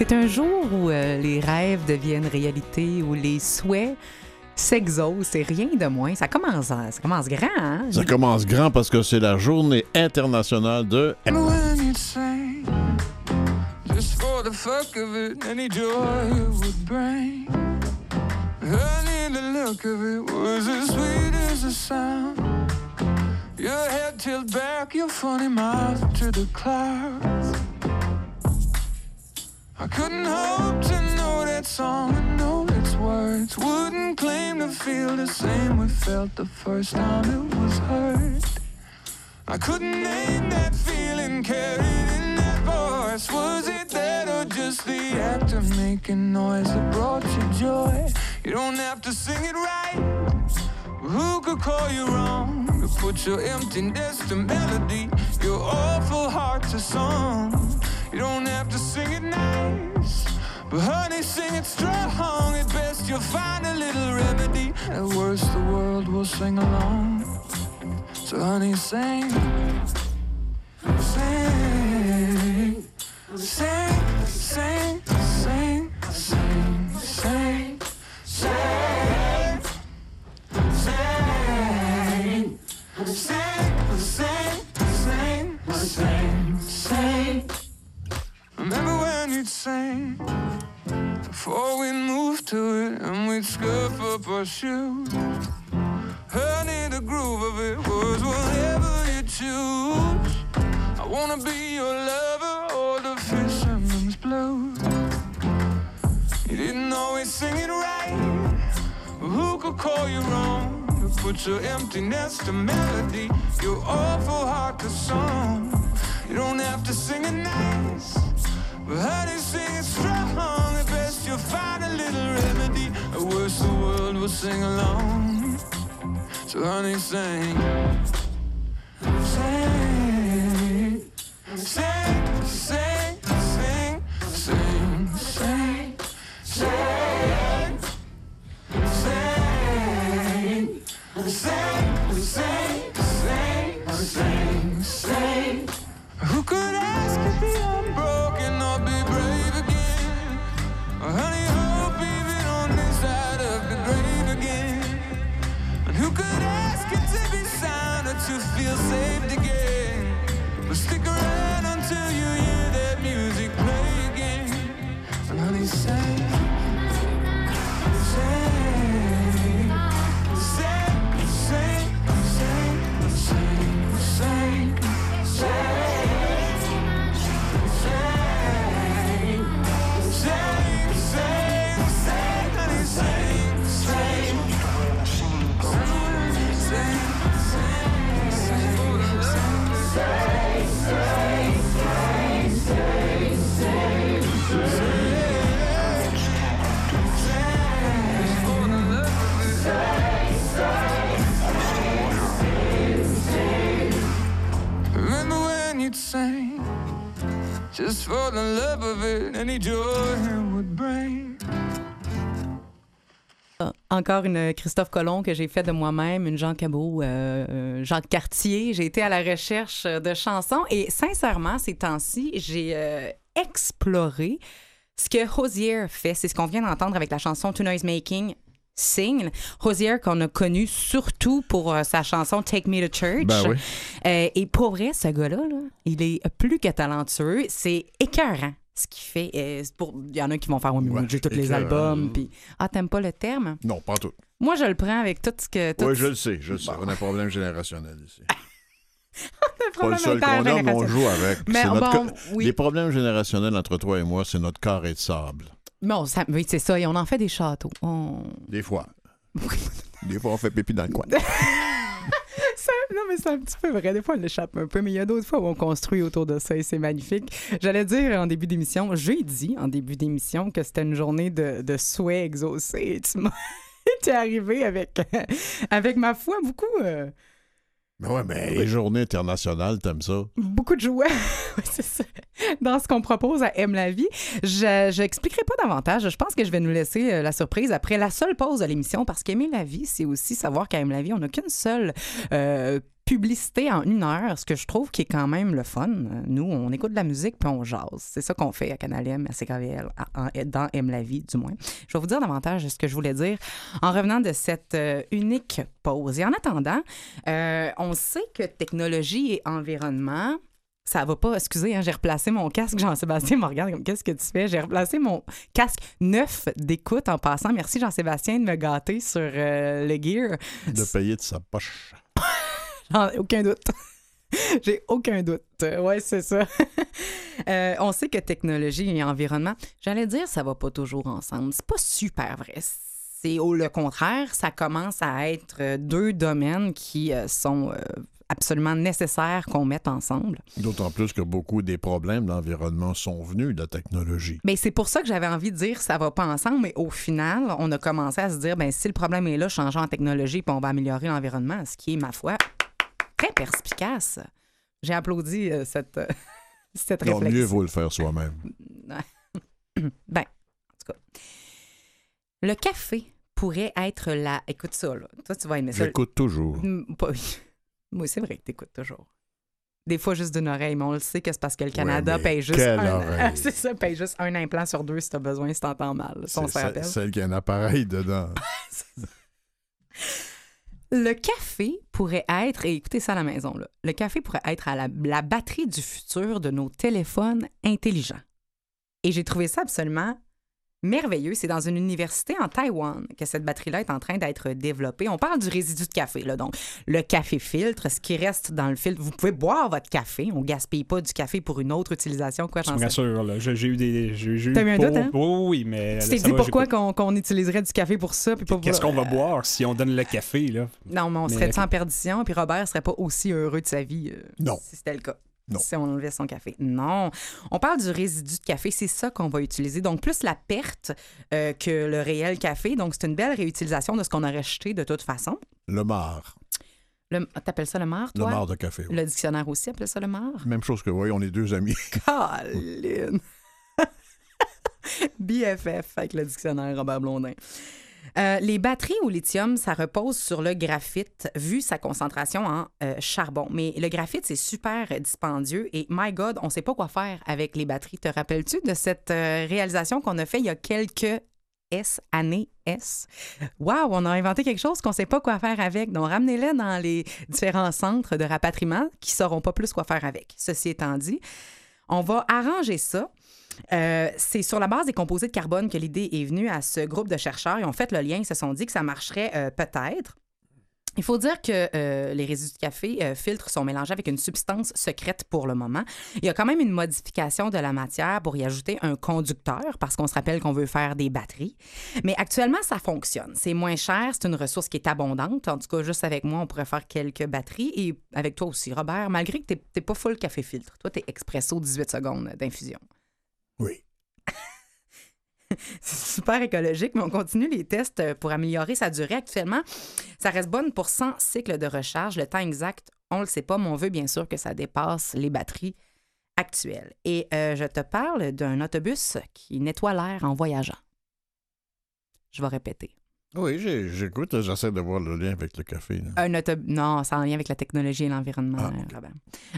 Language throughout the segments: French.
C'est un jour où euh, les rêves deviennent réalité, où les souhaits s'exaucent et rien de moins. Ça commence, ça commence grand, hein? Ça commence grand parce que c'est la journée internationale de... Your head back, your funny mouth to the clouds. I couldn't hope to know that song and know its words. Wouldn't claim to feel the same we felt the first time it was heard. I couldn't name that feeling carried in that voice. Was it that or just the act of making noise that brought you joy? You don't have to sing it right. Who could call you wrong? To put your emptiness to melody, your awful heart to song. You don't have to sing it nice. But honey, sing it strong. At best, you'll find a little remedy. At worst, the world will sing along. So honey, sing, sing, sing, sing, sing, sing, sing, sing, sing, Remember when you'd sing before we moved to it and we'd scuff up our shoes. Honey, the groove of it was whatever you choose. I wanna be your lover or the fisherman's blues. You didn't always sing it right. but Who could call you wrong? To put your emptiness to melody, your awful heart to song. You don't have to sing it nice. Honey, sing it strong. Best, you'll find a little remedy. At worst, the world will sing along. So honey, sing, sing, sing, feel saved again? Just for the love of it, any joy it would bring. Encore une Christophe Colomb que j'ai fait de moi-même, une Jean Cabot, euh, euh, Jean Cartier. J'ai été à la recherche de chansons et sincèrement, ces temps-ci, j'ai euh, exploré ce que Hosier fait. C'est ce qu'on vient d'entendre avec la chanson To Noise Making. Sing. Hosier qu'on a connu surtout pour euh, sa chanson Take Me to Church. Ben oui. Euh, et pour vrai, ce gars-là, là, il est plus que talentueux. C'est écœurant ce qu'il fait. Euh, pour... Il y en a qui vont faire, mais Ouais, j'ai tous les albums. Puis... Ah, t'aimes pas le terme? Non, pas tout. Moi, je le prends avec tout ce que. tout Oui, je le sais, je le sais. On a un problème générationnel ici. le Pas le problème seul qu'on a, mais on joue avec. Mais notre bon, oui. Les problèmes générationnels entre toi et moi, c'est notre carré de sable. Bon, ça... oui, c'est ça. Et on en fait des châteaux. On... Des fois. Des fois, on fait pipi dans le coin. Ça- non, mais c'est un petit peu vrai. Des fois, on l'échappe un peu, mais il y a d'autres fois où on construit autour de ça et c'est magnifique. J'allais dire en début d'émission, j'ai dit en début d'émission que c'était une journée de, de souhaits exaucés. Tu m'as arrivé avec, avec ma foi beaucoup, euh, Mais ouais, mais les journées internationales, t'aimes ça? beaucoup de jouets. C'est ça. Dans ce qu'on propose à Aime la vie. Je n'expliquerai pas davantage. Je pense que je vais nous laisser euh, la surprise après la seule pause de l'émission parce qu'aimer la vie, c'est aussi savoir qu'à Aime la vie, on n'a qu'une seule euh, publicité en une heure, ce que je trouve qui est quand même le fun. Nous, on écoute de la musique puis on jase. C'est ça qu'on fait à Canal M, à CKVL, à- dans Aime la vie, du moins. Je vais vous dire davantage ce que je voulais dire en revenant de cette euh, unique pause. Et en attendant, euh, on sait que technologie et environnement, ça va pas. Excusez, hein, j'ai replacé mon casque. Jean-Sébastien me regarde comme qu'est-ce que tu fais? J'ai replacé mon casque neuf d'écoute en passant. Merci Jean-Sébastien de me gâter sur euh, le gear. De payer de sa poche. Aucun doute. J'ai aucun doute. Ouais, c'est ça. Euh, on sait que technologie et environnement, j'allais dire, ça va pas toujours ensemble. C'est pas super vrai. C'est au le contraire, ça commence à être euh, deux domaines qui euh, sont absolument nécessaires qu'on mette ensemble. D'autant plus que beaucoup des problèmes d'environnement sont venus de la technologie. Mais c'est pour ça que j'avais envie de dire ça va pas ensemble, mais au final, on a commencé à se dire ben si le problème est là, changeons en technologie puis on va améliorer l'environnement, ce qui est ma foi très perspicace. J'ai applaudi euh, cette euh, cette réflexion. mieux vaut le faire soi-même. Ben, en tout cas. Le café pourrait être la. Écoute ça, là. Toi, tu vas aimer ça. J'écoute toujours. Moi, c'est vrai que t'écoutes toujours. Des fois, juste d'une oreille, mais on le sait que c'est parce que le Canada paye juste. un... oreille? c'est ça, paye juste un implant sur deux si t'as besoin, si t'entends mal. Si on celle qui a un appareil dedans. Le café pourrait être, et écoutez ça à la maison, là, le café pourrait être à la, la batterie du futur de nos téléphones intelligents. Et j'ai trouvé ça absolument merveilleux. C'est dans une université en Taïwan que cette batterie-là est en train d'être développée. On parle du résidu de café, là, donc le café filtre, ce qui reste dans le filtre. Vous pouvez boire votre café. On gaspille pas du café pour une autre utilisation. Quoi, Je me rassure, là. J'ai eu des. j'ai- eu T'as eu un pour- doute, hein? Oui, oui, mais. Tu t'es dit va, pourquoi qu'on utiliserait du café pour ça? Qu'est-ce qu'on va boire si on donne le café, là? Non, mais on Mais- serait en perdition, puis Robert serait pas aussi heureux de sa vie euh, Non. si c'était le cas? Non. Si on enlevait son café. Non. On parle du résidu de café, c'est ça qu'on va utiliser. Donc, plus la perte euh, que le réel café. Donc, c'est une belle réutilisation de ce qu'on aurait jeté de toute façon. Le marc. Le... T'appelles ça le marc, Le toi? marc de café. oui. Le dictionnaire aussi appelle ça le marc. Même chose que, oui, on est deux amis. Colin! BFF avec le dictionnaire Robert Blondin. Euh, les batteries au lithium, ça repose sur le graphite, vu sa concentration en euh, charbon. Mais le graphite, c'est super dispendieux et, my God, on ne sait pas quoi faire avec les batteries. Te rappelles-tu de cette euh, réalisation qu'on a fait il y a quelques S, années? S? Wow, on a inventé quelque chose qu'on ne sait pas quoi faire avec. Donc, ramenez-les dans les différents centres de rapatriement qui ne sauront pas plus quoi faire avec. Ceci étant dit, on va arranger ça. Euh, c'est sur la base des composés de carbone que l'idée est venue à ce groupe de chercheurs. Ils ont fait le lien, ils se sont dit que ça marcherait euh, peut-être. Il faut dire que euh, les résidus de café euh, filtres sont mélangés avec une substance secrète pour le moment. Il y a quand même une modification de la matière pour y ajouter un conducteur parce qu'on se rappelle qu'on veut faire des batteries. Mais actuellement, ça fonctionne. C'est moins cher, c'est une ressource qui est abondante. En tout cas, juste avec moi, on pourrait faire quelques batteries et avec toi aussi, Robert, malgré que tu n'es pas full café filtre. Toi, tu es expresso 18 secondes d'infusion. Oui. C'est super écologique, mais on continue les tests euh, pour améliorer sa durée. Actuellement, ça reste bonne pour 100 cycles de recharge. Le temps exact, on ne le sait pas, mais on veut bien sûr que ça dépasse les batteries actuelles. Et euh, je te parle d'un autobus qui nettoie l'air en voyageant. Je vais répéter. Oui, j'écoute, j'essaie de voir le lien avec le café. là. Un autobus. Non, c'est en lien avec la technologie et l'environnement, Ah, euh, Robert.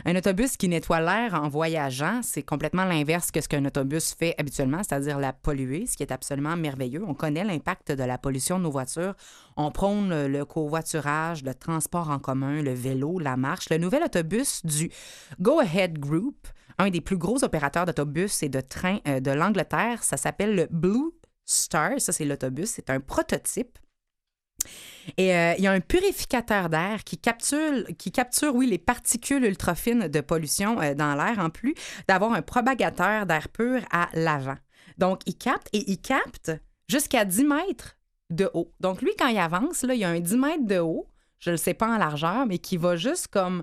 Un autobus qui nettoie l'air en voyageant, c'est complètement l'inverse que ce qu'un autobus fait habituellement, c'est-à-dire la polluer, ce qui est absolument merveilleux. On connaît l'impact de la pollution de nos voitures. On prône le, le covoiturage, le transport en commun, le vélo, la marche. Le nouvel autobus du Go Ahead Group, un des plus gros opérateurs d'autobus et de trains euh, de l'Angleterre, ça s'appelle le Blue Star. Ça, c'est l'autobus. C'est un prototype. Et euh, il y a un purificateur d'air qui capture, oui, les particules ultra-fines de pollution euh, dans l'air, en plus d'avoir un propagateur d'air pur à l'avant. Donc, il capte et il capte jusqu'à 10 mètres de haut. Donc, lui, quand il avance, là, il y a un 10 mètres de haut, je ne le sais pas en largeur, mais qui va juste comme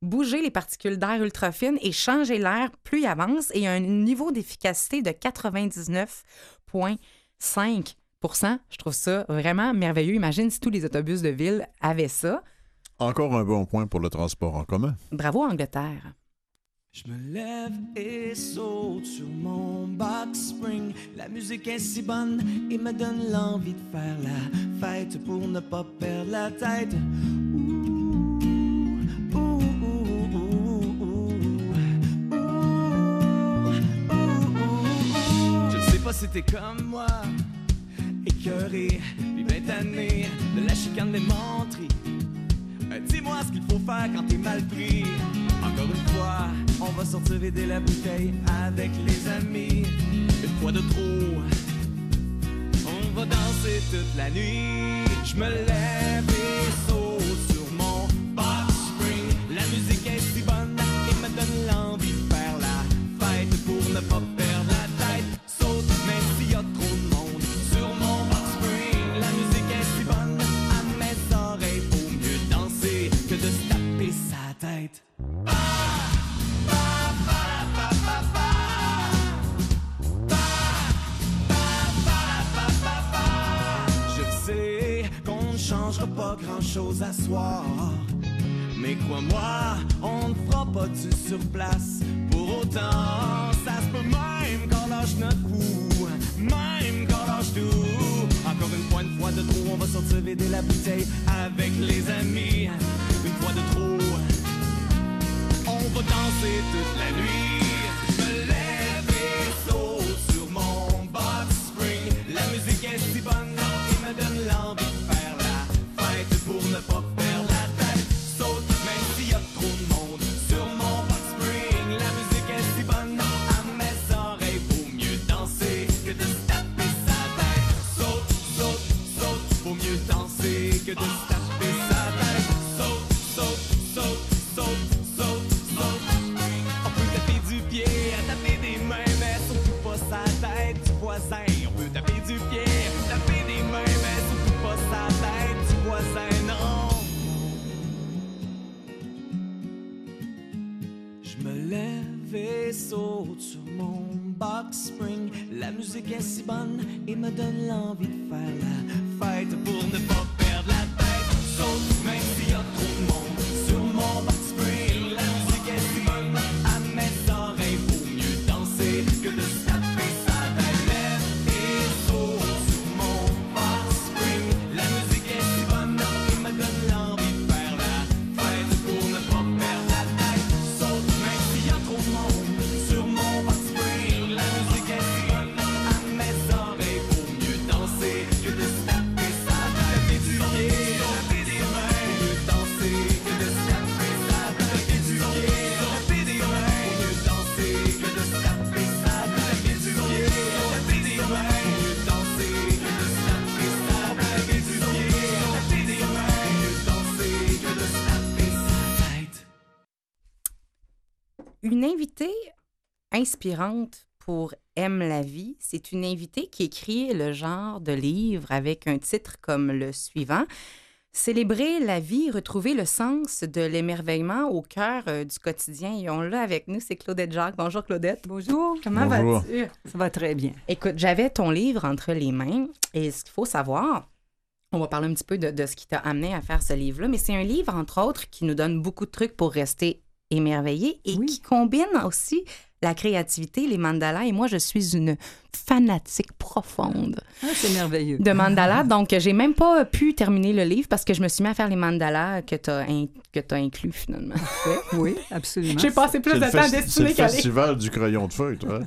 bouger les particules d'air ultra fines et changer l'air plus il avance. Et il a un niveau d'efficacité de 99,5% Je trouve ça vraiment merveilleux. Imagine si tous les autobus de ville avaient ça. Encore un bon point pour le transport en commun. Bravo, Angleterre. Je me lève et saute sur mon box spring. La musique est si bonne et me donne l'envie de faire la fête pour ne pas perdre la tête. Ouh, pas si t'es comme moi, écœuré, puis ben tanné de la chicane des menteries. Euh, Dis-moi ce qu'il faut faire quand t'es mal pris. Encore une fois, on va sortir vider la bouteille avec les amis. Une fois de trop, on va danser toute la nuit. Je me lève et chose à soir. Mais crois-moi, on ne fera pas du sur place. Pour autant, ça se peut même quand lâche notre coup. Même quand lâche tout. Encore une fois, une fois de trop, on va sortir vider la bouteille avec les amis. Une fois de trop, on va danser toute la nuit. Sur mon box spring. La musique est si bonne et me donne l'envie de faire la fête pour ne pas perdre la tête. Inspirante pour Aime la vie, c'est une invitée qui écrit le genre de livre avec un titre comme le suivant. Célébrer la vie, retrouver le sens de l'émerveillement au cœur euh, du quotidien. Et on l'a avec nous, c'est Claudette Jacques. Bonjour Claudette. Bonjour. Comment vas-tu? Ça va très bien. Écoute, j'avais ton livre entre les mains et ce qu'il faut savoir, on va parler un petit peu de, de ce qui t'a amené à faire ce livre-là, mais c'est un livre, entre autres, qui nous donne beaucoup de trucs pour rester émerveillé et Oui. qui combine aussi la créativité, les mandalas. Et moi, je suis une fanatique profonde Ah, c'est merveilleux. de mandalas. Donc, j'ai même pas pu terminer le livre parce que je me suis mis à faire les mandalas que tu as, inclus finalement. Oui, absolument. J'ai passé plus C'est de le, temps à c'est dessiner le qu'à lire. festival du crayon de feuille, toi.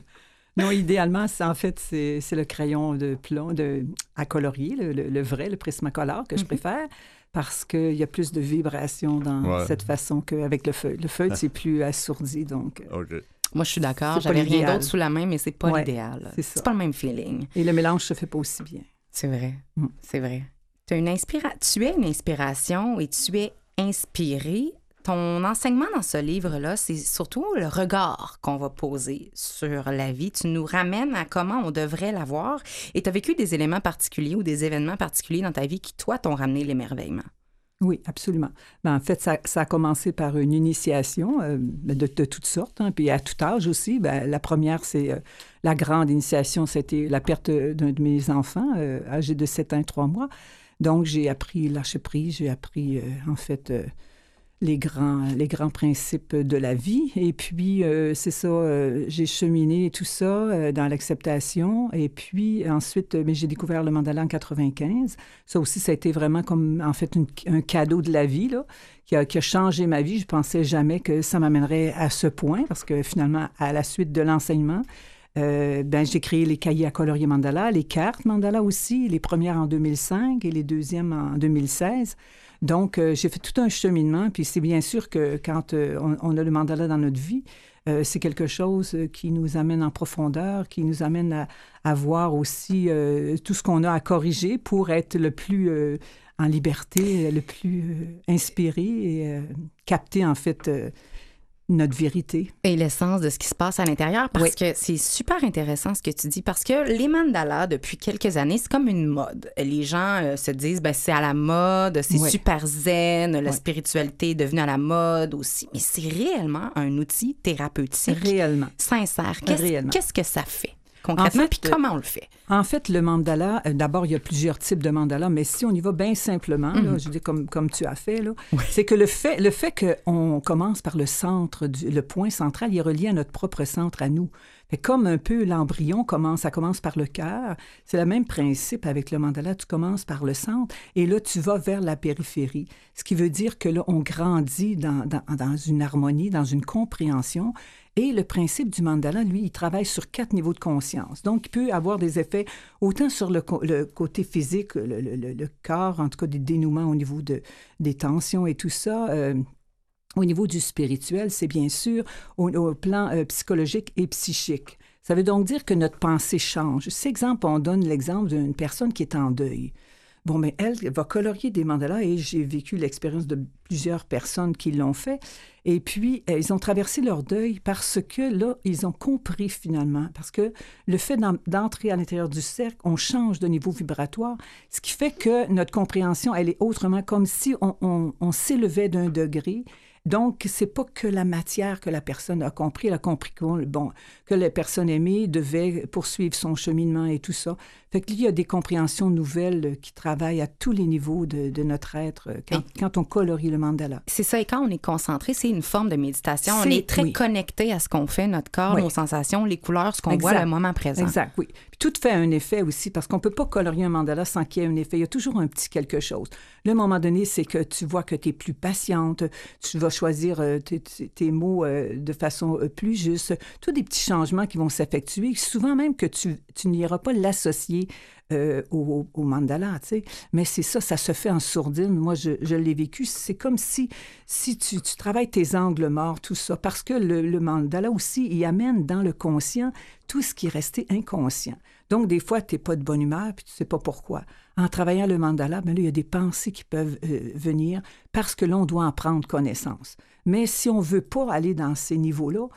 Non, idéalement, c'est en fait, c'est c'est le crayon de plomb de, à colorier, le, le- le vrai, le Prismacolor que je Mhm. préfère, parce qu'il y a plus de vibrations dans Ouais. cette façon qu'avec le feuille. Le feuille, c'est plus assourdi, donc... euh, OK. Moi, je suis d'accord. J'avais rien d'autre sous la main, mais c'est pas Ouais, l'idéal. c'est pas le même feeling. Et le mélange se fait pas aussi bien. C'est vrai. Mm. C'est vrai. Une inspira... Tu es une inspiration et tu es inspiré. Ton enseignement dans ce livre-là, c'est surtout le regard qu'on va poser sur la vie. Tu nous ramènes à comment on devrait la voir. Et tu as vécu des éléments particuliers ou des événements particuliers dans ta vie qui, toi, t'ont ramené l'émerveillement. Oui, absolument. Ben, en fait, ça, ça a commencé par une initiation euh, de, toutes sortes, hein, puis à tout âge aussi. Ben, la première, c'est euh, la grande initiation, c'était la perte d'un de mes enfants, euh, âgé de 7 ans et 3 mois. Donc, j'ai appris lâcher prise, j'ai appris, en fait, les, grands, les grands principes de la vie. Et puis, euh, c'est ça, euh, j'ai cheminé tout ça euh, dans l'acceptation. Et puis, ensuite, mais j'ai découvert le mandala en 95. Ça aussi, ça a été vraiment comme, en fait, un cadeau de la vie, là, qui a, qui a changé ma vie. Je pensais jamais que ça m'amènerait à ce point, parce que finalement, à la suite de l'enseignement, ben, j'ai créé les cahiers à colorier mandala, les cartes mandala aussi, les premières en 2005 et les deuxièmes en 2016. Donc, euh, j'ai fait tout un cheminement. Puis c'est bien sûr que quand euh, on, a le mandala dans notre vie, euh, c'est quelque chose qui nous amène en profondeur, qui nous amène à, voir aussi tout ce qu'on a à corriger pour être le plus en liberté, le plus inspiré et capter en fait notre vérité. Et l'essence de ce qui se passe à l'intérieur, parce Oui. que c'est super intéressant ce que tu dis, parce que les mandalas, depuis quelques années, c'est comme une mode. Les gens euh, se disent, ben, c'est à la mode, c'est Oui. super zen, la Oui. spiritualité est devenue à la mode aussi. Mais c'est réellement un outil thérapeutique Réellement. sincère. Qu'est-ce que ça fait? Concrètement, En fait, puis comment on le fait? En fait, le mandala, euh, d'abord, il y a plusieurs types de mandala, mais si on y va bien simplement, là, je dis comme, comme tu as fait, c'est que le fait, le fait qu'on commence par le centre, du- le point central, il est relié à notre propre centre, à nous. Fait comme un peu l'embryon commence, ça commence par le cœur, c'est le même principe avec le mandala, tu commences par le centre et là, tu vas vers la périphérie. Ce qui veut dire que là, on grandit dans, dans, une harmonie, dans une compréhension. Et le principe du mandala, lui, il travaille sur quatre niveaux de conscience. Donc, il peut avoir des effets autant sur le, côté physique, le- le- le corps, en tout cas des dénouements au niveau de, des tensions et tout ça. euh, au niveau du spirituel, c'est bien sûr au, plan euh, psychologique et psychique. Ça veut donc dire que notre pensée change. Si, exemple, on donne l'exemple d'une personne qui est en deuil. Bon, mais elle va colorier des mandalas et j'ai vécu l'expérience de plusieurs personnes qui l'ont fait. Et puis, euh, ils ont traversé leur deuil parce que là, ils ont compris finalement. Parce que le fait d'en- d'entrer à l'intérieur du cercle, on change de niveau vibratoire, ce qui fait que notre compréhension, elle est autrement comme si on- on s'élevait d'un degré. Donc, c'est pas que la matière que la personne a compris. Elle a compris qu'on- bon, que la personne aimée devait poursuivre son cheminement et tout ça. Fait qu'il y a des compréhensions nouvelles euh, qui travaillent à tous les niveaux de, de notre être euh, quand, quand on colorie le mandala. C'est ça, et quand on est concentré, c'est une forme de méditation. On est très oui. connecté à ce qu'on fait, notre corps, Oui. nos sensations, les couleurs, ce qu'on voit le moment présent. Exact, oui. Puis tout fait un effet aussi, parce qu'on ne peut pas colorier un mandala sans qu'il y ait un effet. Il y a toujours un petit quelque chose. Le moment donné, c'est que tu vois que tu es plus patiente, tu vas choisir euh, tes, tes- mots de façon plus juste. Tous des petits changements qui vont s'effectuer, souvent même que tu, tu n'iras pas l'associer euh, au, mandala, tu sais. Mais c'est ça, ça se fait en sourdine. Moi, je, l'ai vécu. C'est comme si, si tu, travailles tes angles morts, tout ça, parce que le, le mandala aussi, il amène dans le conscient tout ce qui est resté inconscient. Donc, des fois, tu n'es pas de bonne humeur, puis tu ne sais pas pourquoi. En travaillant le mandala, ben là, il y a des pensées qui peuvent euh, venir parce que l'on doit en prendre connaissance. Mais si on ne veut pas aller dans ces niveaux-là,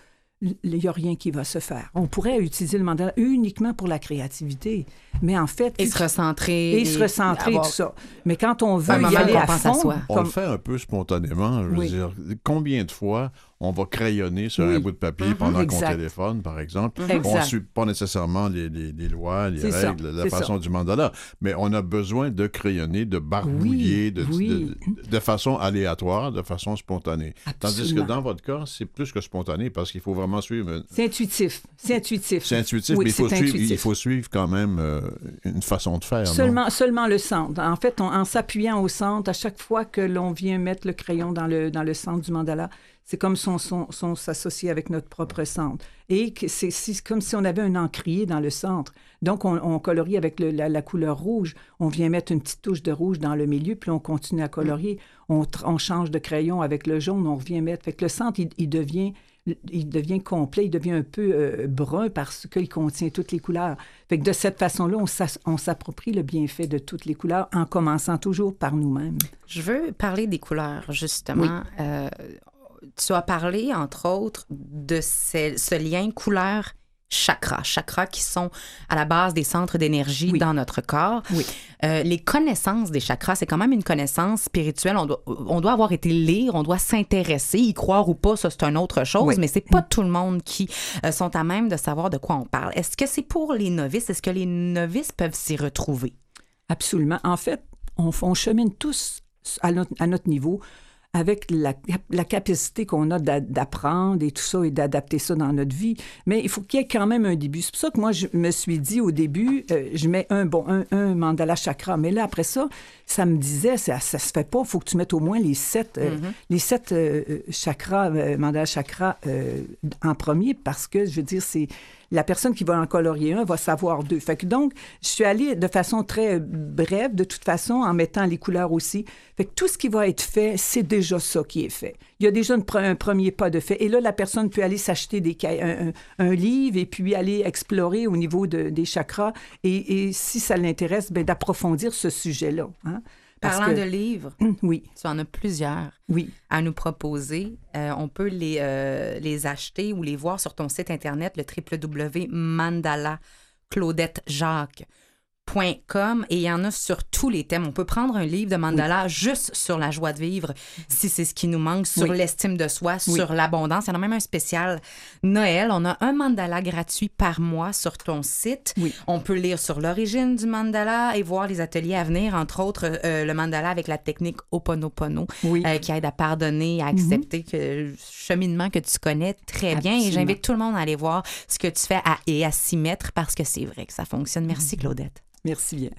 il n'y a rien qui va se faire. On pourrait utiliser le mandala uniquement pour la créativité, mais en fait... Et se recentrer. Et se recentrer, avoir- tout ça. Mais quand on veut y aller à pense à fond, soi. On comme- le fait un peu spontanément. Je veux Oui. dire, combien de fois on va crayonner sur Oui. un bout de papier pendant qu'on téléphone, par exemple? On ne suit pas nécessairement les, les- les lois, les C'est ça, règles, la façon du mandala, mais on a besoin de crayonner, de barbouiller Oui, de, oui. de- de façon aléatoire, de façon spontanée. Tandis que dans votre cas, c'est plus que spontané parce qu'il faut vraiment suivre. C'est intuitif. C'est intuitif. C'est intuitif, mais il faut, suivre, intuitif. il faut suivre quand même euh, une façon de faire. seulement le centre. En fait, on- en s'appuyant au centre, à chaque fois que l'on vient mettre le crayon dans le, dans le centre du mandala, c'est comme si on, avec notre propre centre. Et c'est comme si on avait un encrier dans le centre. Donc, on, on colorie avec le- la, la couleur rouge. On vient mettre une petite touche de rouge dans le milieu, puis on continue à colorier. On, change de crayon avec le jaune, on revient mettre. Fait que le centre, il, il devient il devient complet, il devient un peu euh, brun parce qu'il contient toutes les couleurs. Fait que de cette façon-là, on s'approprie le bienfait de toutes les couleurs en commençant toujours par nous-mêmes. Je veux parler des couleurs, justement. Euh, tu as parlé, entre autres, de ce, ce lien couleur-chakra. Chakras qui sont à la base des centres d'énergie Oui. dans notre corps. Oui. Euh, les connaissances des chakras, c'est quand même une connaissance spirituelle. On doit, on doit avoir été lire, on doit s'intéresser, y croire ou pas, ça c'est une autre chose, Oui. mais c'est pas tout le monde qui euh, sont à même de savoir de quoi on parle. Est-ce que c'est pour les novices? Est-ce que les novices peuvent s'y retrouver? Absolument. En fait, on, on chemine tous à notre, à notre niveau avec la, la capacité qu'on a d'a- d'apprendre et tout ça et d'adapter ça dans notre vie. Mais il faut qu'il y ait quand même un début. C'est pour ça que moi, je me suis dit au début, euh, je mets un, bon, un, un mandala chakra. Mais là, après ça, ça me disait, ça, ça se fait pas. Il faut que tu mettes au moins les sept, euh, les sept euh, euh, chakras, euh, mandala chakra euh, en premier parce que, je veux dire, c'est la personne qui va en colorier un va savoir deux. Donc, je suis allée de façon très brève, de toute façon, en mettant les couleurs aussi. Fait que tout ce qui va être fait, c'est déjà ça qui est fait. Il y a déjà un premier pas de fait. Et là, la personne peut aller s'acheter des un, livre et puis aller explorer au niveau de- des chakras. Et, et si ça l'intéresse, ben, d'approfondir ce sujet-là. hein. Parlant que- de livres, Oui, tu en as plusieurs oui. à nous proposer. Euh, on peut les, euh, les acheter ou les voir sur ton site internet, le www.mandala-claudette-jacques.com et il y en a sur tous les thèmes. On peut prendre un livre de mandala juste sur la joie de vivre, si c'est ce qui nous manque, sur Oui. l'estime de soi, Oui. sur l'abondance. Il y en a même un spécial Noël. On a un mandala gratuit par mois sur ton site. On peut lire sur l'origine du mandala et voir les ateliers à venir, entre autres euh, le mandala avec la technique Oponopono Oui. euh, qui aide à pardonner, à accepter que cheminement que tu connais très bien. Et j'invite tout le monde à aller voir ce que tu fais à- et à s'y mettre parce que c'est vrai que ça fonctionne. Merci, Claudette. Merci bien.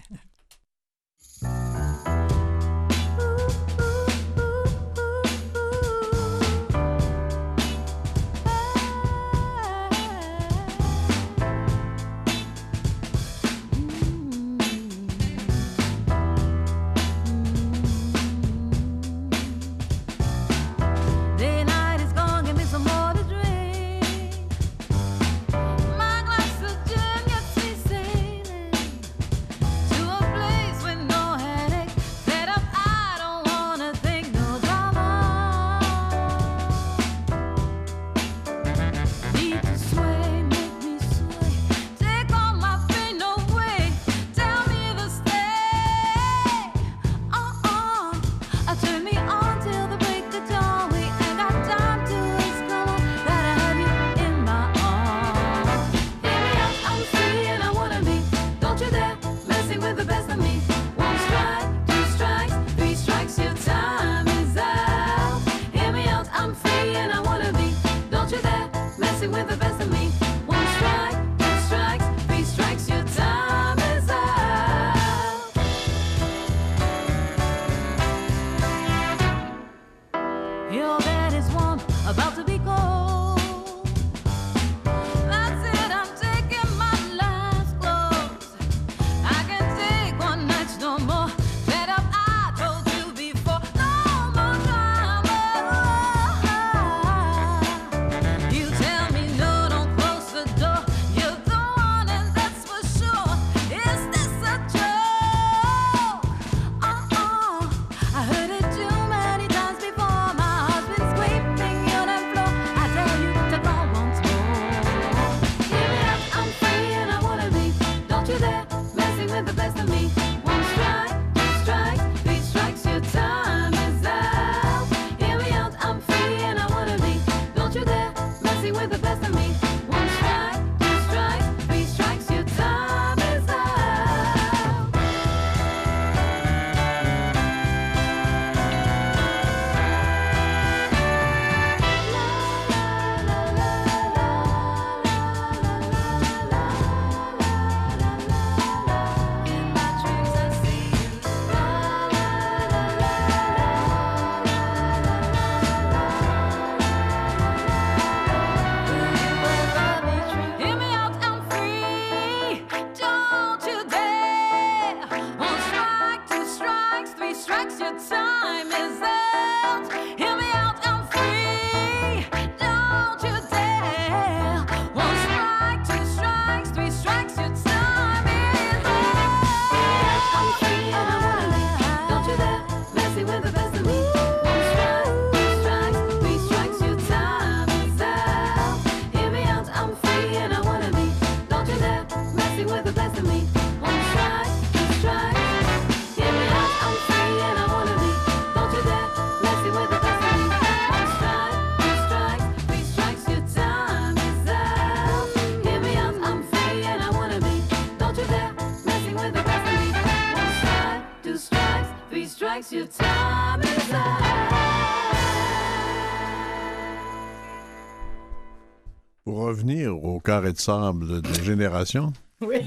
Carré de sable de génération, Oui.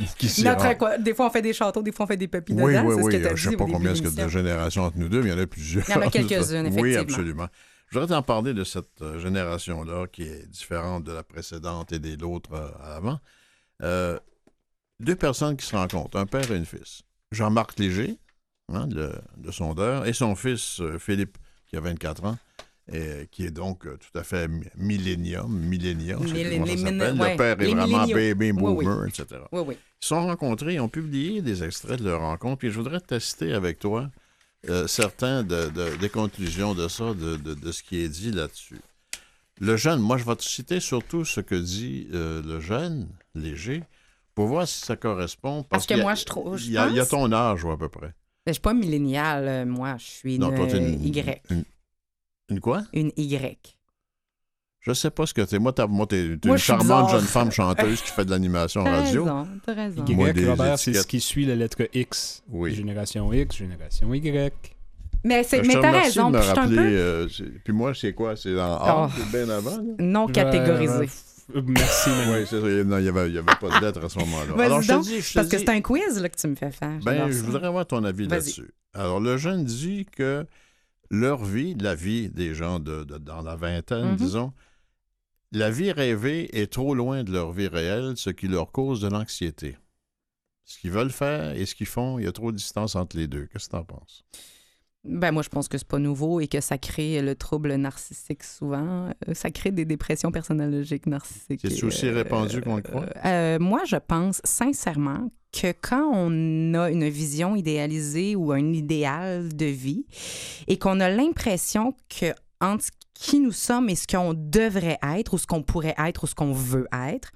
Notre, des fois, on fait des châteaux, des fois, on fait des papilles Oui, dedans. oui, ce oui. que Je ne sais pas combien de de générations entre nous deux, mais il y en a plusieurs. Il y en a quelques-unes, Oui, absolument. Je voudrais t'en parler de cette euh, génération-là qui est différente de la précédente et des autres euh, avant. Euh, deux personnes qui se rencontrent, un père et une fils. Jean-Marc Léger, hein, le, le sondeur, et son fils Philippe, qui a 24 ans, et qui est donc euh, tout à fait mi- millénium, millénium, le père est les vraiment baby Oui, oui. boomer, etc. Oui. Ils se sont rencontrés, ils ont publié des extraits de leur rencontre, et je voudrais tester avec toi euh, certains de- de- des conclusions de ça, de, ce qui est dit là-dessus. Le jeune, moi je vais te citer surtout ce que dit euh, le jeune, léger, pour voir si ça correspond. Parce que y a- moi, je trouve- Il y, a, y ton âge, ou à peu près. Mais Je suis pas milléniale, euh, moi. Je suis une, Non, toi, une, Y. Une, une quoi? Une Y. Je sais pas ce que t'es. Moi, t'es une je suis charmante bizarre. jeune femme chanteuse qui fait de l'animation T'as radio. raison, t'as raison. Y, Moi, des Robert, c'est étiquettes. ce qui suit la lettre X. Oui. Génération X, génération Y. Mais, c'est- Je te t'as remercie raison. de me puis je suis un rappeler. peu euh, c'est- puis moi, c'est quoi? C'est en A, Oh. c'est bien avant, là? non catégorisé. Euh, Merci, Manu. Oui, c'est ça. Non, il n'y avait, il y avait pas de lettre à ce moment-là. Vas-y Alors, je te donc, dis, je te Parce que dis- c'est un quiz là, que tu me fais faire. Ben, J'adore je ça. voudrais avoir ton avis Vas-y. là-dessus. Alors, le jeune dit que leur vie, la vie des gens de, de- dans la vingtaine, Mhm. disons, la vie rêvée est trop loin de leur vie réelle, ce qui leur cause de l'anxiété. Ce qu'ils veulent faire et ce qu'ils font, il y a trop de distance entre les deux. Qu'est-ce que tu en penses? Ben, moi, je pense que c'est pas nouveau et que ça crée le trouble narcissique souvent. Euh, Ça crée des dépressions personnalogiques narcissiques. C'est aussi euh, répandu qu'on le croit? euh, moi, je pense sincèrement que quand on a une vision idéalisée ou un idéal de vie et qu'on a l'impression que entre qui nous sommes et ce qu'on devrait être ou ce qu'on pourrait être ou ce qu'on veut être,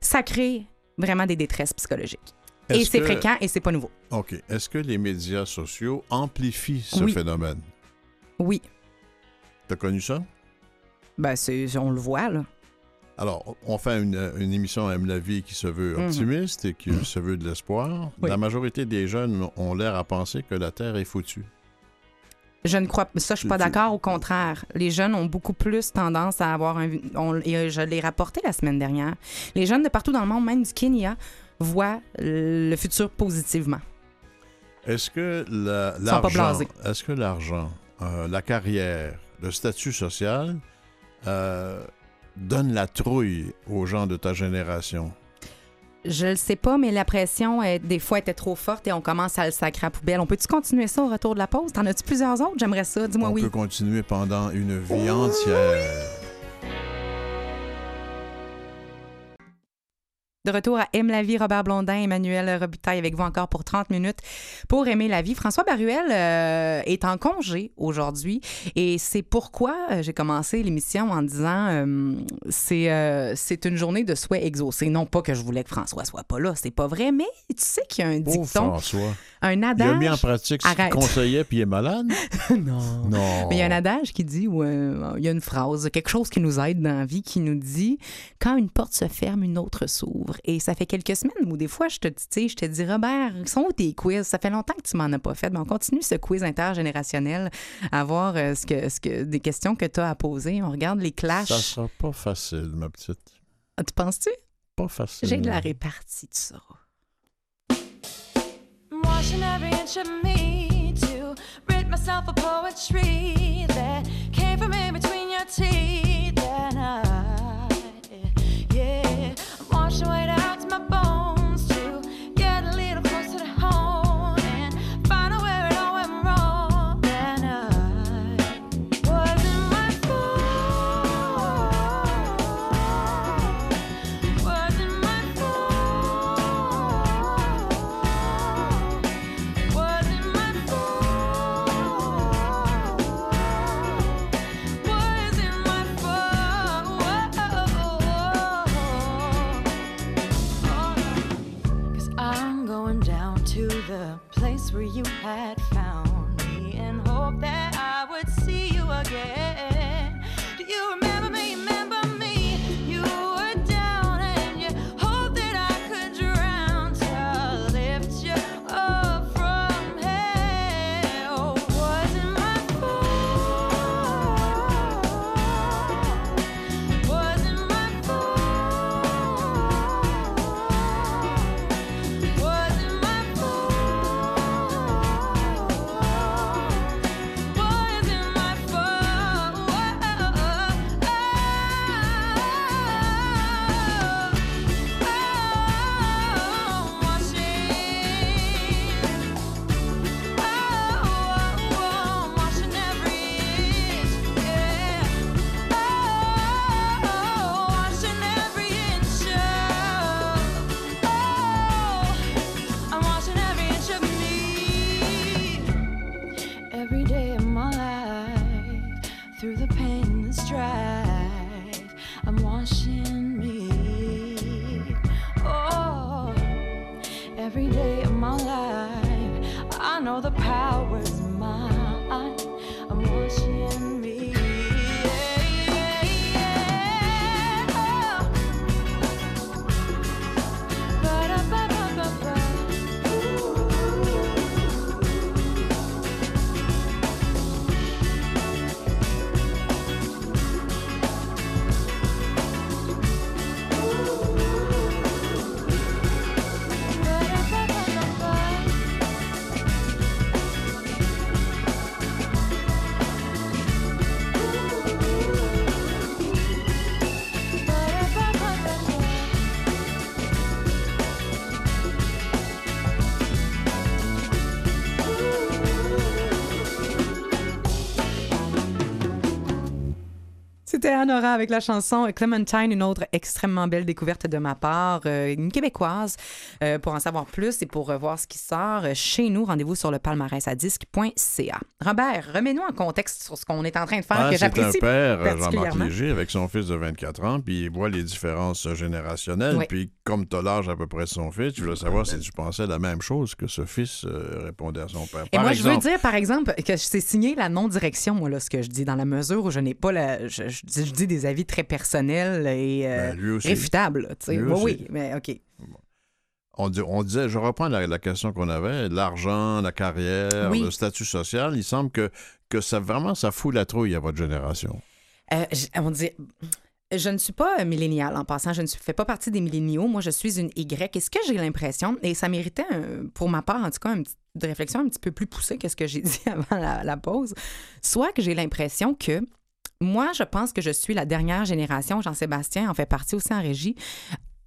ça crée vraiment des détresses psychologiques. Et c'est que- fréquent et c'est pas nouveau. OK. Est-ce que les médias sociaux amplifient ce Oui. phénomène? Oui, T'as connu ça? ben c'est, on le voit là. Alors, on fait une, une émission Aime la vie qui se veut Mhm. optimiste et qui se veut de l'espoir. Oui. La majorité des jeunes ont l'air à penser que la Terre est foutue. Je ne crois pas. Ça, je suis pas d'accord. Au contraire, les jeunes ont beaucoup plus tendance à avoir un. on- et euh, je l'ai rapporté la semaine dernière. Les jeunes de partout dans le monde, même du Kenya, voient le futur positivement. Est-ce que la- l'argent, blasés. est-ce que l'argent, euh, la carrière, le statut social euh, donne la trouille aux gens de ta génération? Je le sais pas, mais la pression, est, des fois, était trop forte et on commence à le sacrer à poubelle. On peut-tu continuer ça au retour de la pause? T'en as-tu plusieurs autres? J'aimerais ça. Dis-moi on oui. peut continuer pendant une vie entière. De retour à Aime la vie, Robert Blondin, Emmanuel Robitaille avec vous encore pour 30 minutes pour aimer la vie. François Baruel euh, est en congé aujourd'hui et c'est pourquoi euh, j'ai commencé l'émission en disant euh, c'est euh, c'est une journée de souhait exaucé. Non pas que je voulais que François soit pas là, c'est pas vrai, mais tu sais qu'il y a un dicton, François. un Il a mis en adage. pratique ce qu'il conseillait puis il est malade? non. Non. Mais il y a un adage qui dit, ou il y a une phrase, quelque chose qui nous aide dans la vie, qui nous dit quand une porte se ferme, une autre s'ouvre. Et ça fait quelques semaines où des fois, je te dis, tu sais, je te dis, Robert, ils sont où tes quiz? Ça fait longtemps que tu m'en as pas fait. Mais on continue ce quiz intergénérationnel à voir euh, ce que, ce que, des questions que tu as à poser. On regarde les clashs. Ça sera pas facile, ma petite. Ah, tu penses-tu? Pas facile. J'ai de la répartie, tu sauras. Washing every inch of me to rid myself of poetry that came from in between your teeth. And I, yeah, I'm washing had C'était Anora avec la chanson Clementine, une autre extrêmement belle découverte de ma part, euh, une québécoise. Euh, pour en savoir plus et pour revoir ce qui sort euh, chez nous, rendez-vous sur le palmarèsadisque.ca. Robert, remets-nous en contexte sur ce qu'on est en train de faire, Ah, que c'est un j'apprécie père, Jean-Marc particulièrement. Léger, avec son fils de 24 ans, puis il voit les différences générationnelles. Oui. Puis comme tu as l'âge à peu près de son fils, tu voulais savoir si tu pensais la même chose que ce fils euh, répondait à son père. Et Par moi, je exemple, veux dire, par exemple, que c'est signé la non-direction, moi, là, ce que je dis, dans la mesure où je n'ai pas la. Je, je je dis des avis très personnels et euh, ben, lui aussi. réfutables, là, tu sais. Lui Oui, aussi. oui, mais OK. On, dit- on disait, je reprends la, la question qu'on avait, l'argent, la carrière, Oui. le statut social. Il semble que, que ça vraiment, ça fout la trouille à votre génération. Euh, on dit. Je ne suis pas milléniale en passant, je ne fais pas partie des milléniaux. Moi, je suis une Y. Et ce que j'ai l'impression, et ça méritait, un- pour ma part, en tout cas, une petite réflexion un petit peu plus poussée que ce que j'ai dit avant la, la pause, soit que j'ai l'impression que moi, je pense que je suis la dernière génération, Jean-Sébastien en fait partie aussi en régie,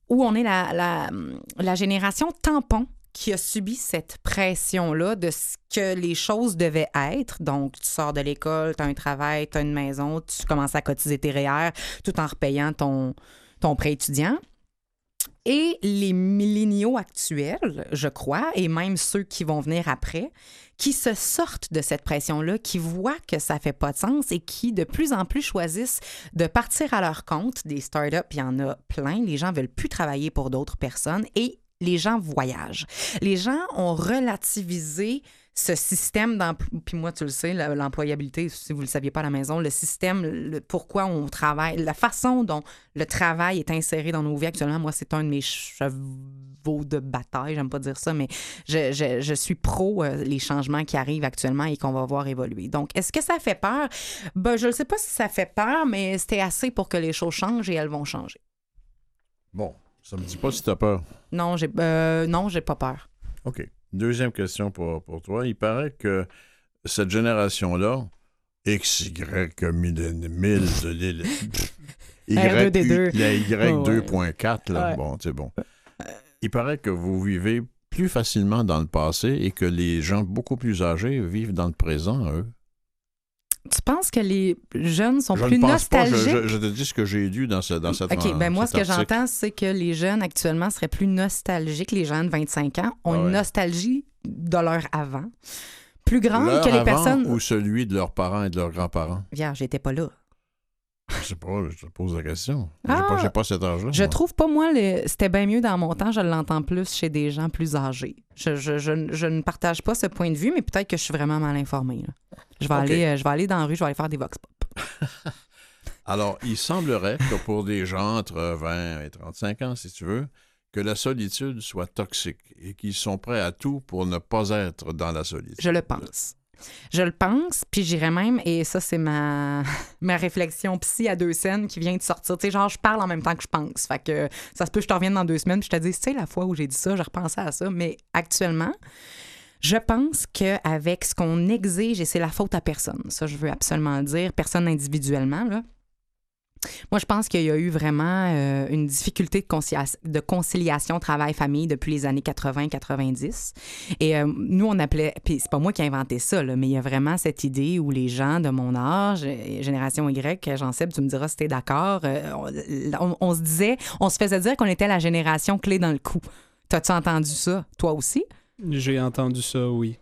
où on est la, génération tampon qui a subi cette pression-là de ce que les choses devaient être. Donc, tu sors de l'école, tu as un travail, tu as une maison, tu commences à cotiser tes REER tout en repayant ton prêt étudiant. Et les milléniaux actuels, je crois, et même ceux qui vont venir après, qui se sortent de cette pression-là, qui voient que ça fait pas de sens et qui de plus en plus choisissent de partir à leur compte. Des startups, il y en a plein. Les gens veulent plus travailler pour d'autres personnes et les gens voyagent. Les gens ont relativisé ce système. Puis moi, tu le sais, l'employabilité, si vous ne le saviez pas à la maison, le système, pourquoi on travaille, la façon dont le travail est inséré dans nos vies actuellement, moi, c'est un de mes chevaux de bataille, j'aime pas dire ça, mais je suis pro euh, les changements qui arrivent actuellement et qu'on va voir évoluer. Donc, est-ce que ça fait peur? Ben, je ne sais pas si ça fait peur, mais c'était assez pour que les choses changent et elles vont changer. Bon, ça me dit pas si tu as peur. Non, j'ai euh, non, j'ai pas peur. OK. Deuxième question pour, pour toi. Il paraît que cette génération-là, X, Y, 1000, 1000 de l'île. Y, R2D2. la Y Oh, ouais. 2.4, là. Ouais. Bon, c'est bon. Il paraît que vous vivez plus facilement dans le passé et que les gens beaucoup plus âgés vivent dans le présent, eux. Tu penses que les jeunes sont je plus ne pense pas, je, nostalgiques? je- je te dis ce que j'ai lu dans, ce, dans cette OK, ben moi, ce que j'entends, c'est que les jeunes actuellement seraient plus nostalgiques. Les jeunes de 25 ans ont Ah une nostalgie de leur avant. Plus grande Leur que les avant personnes. ou celui de leurs parents et de leurs grands-parents? Vierge, j'étais pas là. Je sais pas, je te pose la question. J'ai Ah! pas, j'ai pas cet âge-là. Je moi. trouve pas, moi, le- c'était bien mieux dans mon temps. Je l'entends plus chez des gens plus âgés. Je, je- je- je ne partage pas ce point de vue, mais peut-être que je suis vraiment mal informée. là. Je, vais aller, euh, je vais aller dans la rue, je vais aller faire des vox pop. Alors, il semblerait que pour des gens entre 20 et 35 ans, si tu veux, que la solitude soit toxique et qu'ils sont prêts à tout pour ne pas être dans la solitude. Je le pense. Je le pense, puis j'irais même, et ça, c'est ma, ma réflexion psy à deux scènes qui vient de sortir. Tu sais, genre, je parle en même temps que je pense. Fait que ça se peut que je te revienne dans deux semaines, puis je te dis, tu sais, la fois où j'ai dit ça, je repensais à ça. Mais actuellement, je pense qu'avec ce qu'on exige, et c'est la faute à personne, ça, je veux absolument dire, personne individuellement. Moi, je pense qu'il y a eu vraiment euh, une difficulté de, concilia- de conciliation travail-famille depuis les années 80-90. Et euh, nous, on appelait, puis c'est pas moi qui ai inventé ça, mais il y a vraiment cette idée où les gens de mon âge, euh, génération Y, jean seb tu me diras si t'es d'accord, on se disait, on se faisait dire qu'on était la génération clé dans le coup. T'as-tu entendu ça, toi aussi? J'ai entendu ça, oui.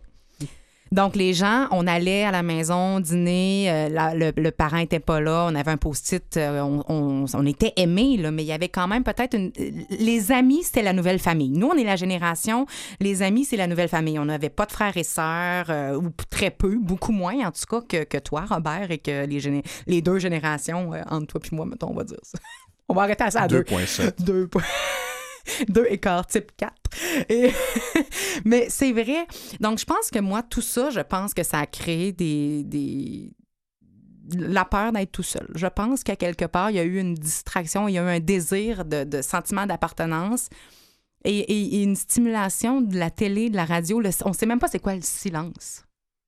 Donc, les gens, on allait à la maison dîner, euh, la- le, le parent était pas là, on avait un post-it, euh, on, on- on était aimés, là, mais il y avait quand même peut-être une... Les amis, c'était la nouvelle famille. Nous, on est la génération, les amis, c'est la nouvelle famille. On n'avait pas de frères et sœurs, euh, ou très peu, beaucoup moins, en tout cas, que, que toi, Robert, et que les, géné- les deux générations, euh, entre toi puis moi, mettons, on va dire ça. On va arrêter à ça à deux. 2.7. Deux, points. Deux écarts type 4. Et- Mais c'est vrai. Donc, je pense que moi, tout ça, je pense que ça a créé des. des... La peur d'être tout seul. Je pense qu'à quelque part, il y a eu une distraction, il y a eu un désir de, de sentiment d'appartenance et, une stimulation de la télé, de la radio. On sait même pas c'est quoi le silence.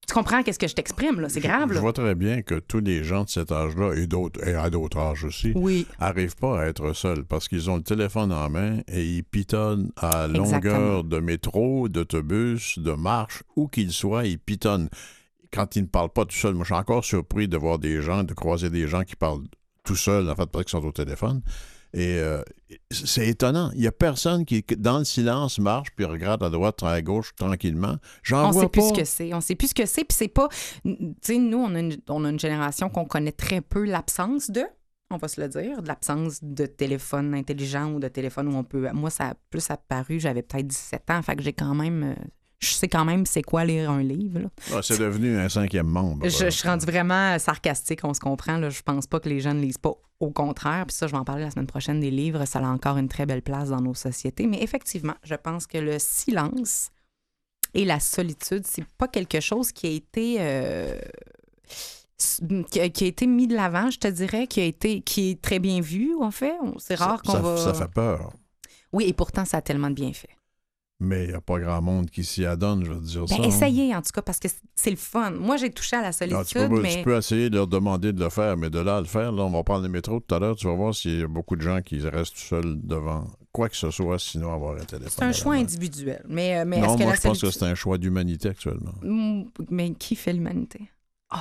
Tu comprends qu'est-ce que je t'exprime, là? C'est grave, Je là. vois très bien que tous les gens de cet âge-là, et d'autres, et à d'autres âges aussi, Oui. n'arrivent pas à être seuls parce qu'ils ont le téléphone en main et ils pitonnent à Exactement. longueur de métro, d'autobus, de marche, où qu'ils soient, ils pitonnent. Quand ils ne parlent pas tout seuls, moi je suis encore surpris de voir des gens, de croiser des gens qui parlent tout seuls, en fait, parce qu'ils sont au téléphone. Et euh, c'est étonnant. Il n'y a personne qui, dans le silence, marche puis regarde à droite, à gauche, tranquillement. J'en On vois sait plus pas. ce que c'est. On sait plus ce que c'est. Puis c'est pas. Tu sais, nous, on a, une, on a une génération qu'on connaît très peu l'absence de. On va se le dire, de l'absence de téléphone intelligent ou de téléphone où on peut. Moi, ça a plus apparu, j'avais peut-être 17 ans. Fait que j'ai quand même. Euh, Je sais quand même c'est quoi lire un livre. Ah, c'est devenu un cinquième membre. Je, je suis rendue vraiment sarcastique, on se comprend. Là. Je pense pas que les jeunes lisent pas. Au contraire, puis ça, je vais en parler la semaine prochaine des livres. Ça a encore une très belle place dans nos sociétés. Mais effectivement, je pense que le silence et la solitude, c'est pas quelque chose qui a été. euh, qui, a, qui a été mis de l'avant, je te dirais, qui a été qui est très bien vu, en fait. C'est rare qu'on va. ça fait peur. Oui, et pourtant, ça a tellement de bienfaits. Mais il n'y a pas grand monde qui s'y adonne, je veux dire Ben, ça. hein. essayez, en tout cas, parce que c'est- le fun. Moi, j'ai touché à la Ah, solitude, tu, peux, mais. tu peux essayer de leur demander de le faire, mais de là à le faire, là, on va prendre le métro tout à l'heure, tu vas voir s'il y a beaucoup de gens qui restent seuls devant quoi que ce soit, sinon avoir un téléphone. C'est un choix individuel. Mais, euh, mais est-ce Non, que moi, la je pense que c'est un choix d'humanité actuellement. Mm, Mais qui fait l'humanité? Oh!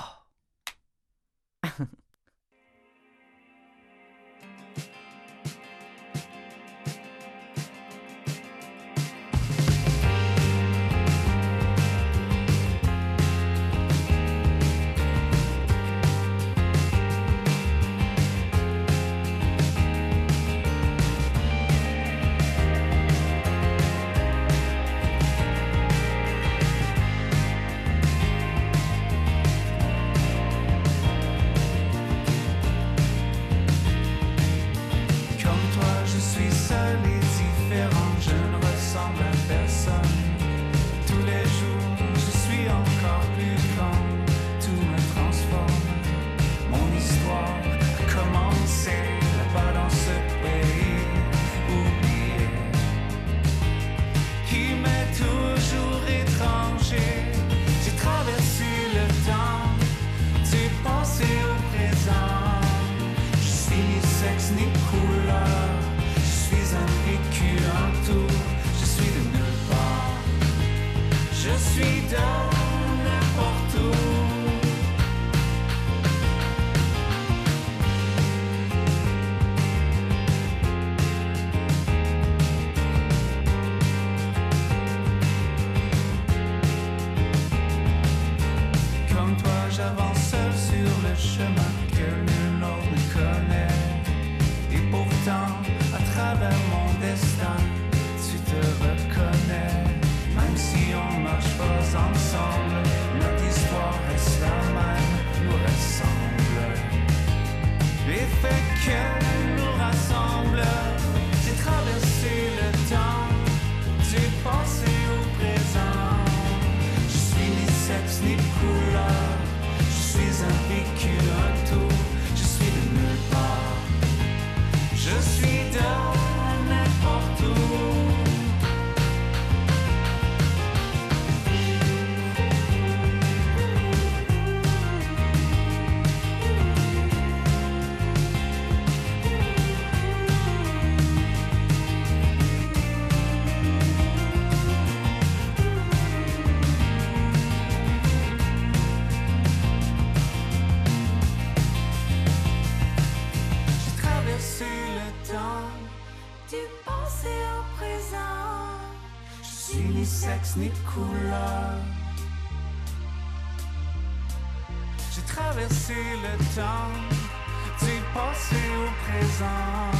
Du passé au présent.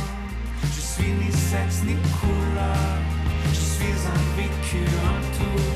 Je suis ni sexe ni couleur, je suis un vécu, un tout,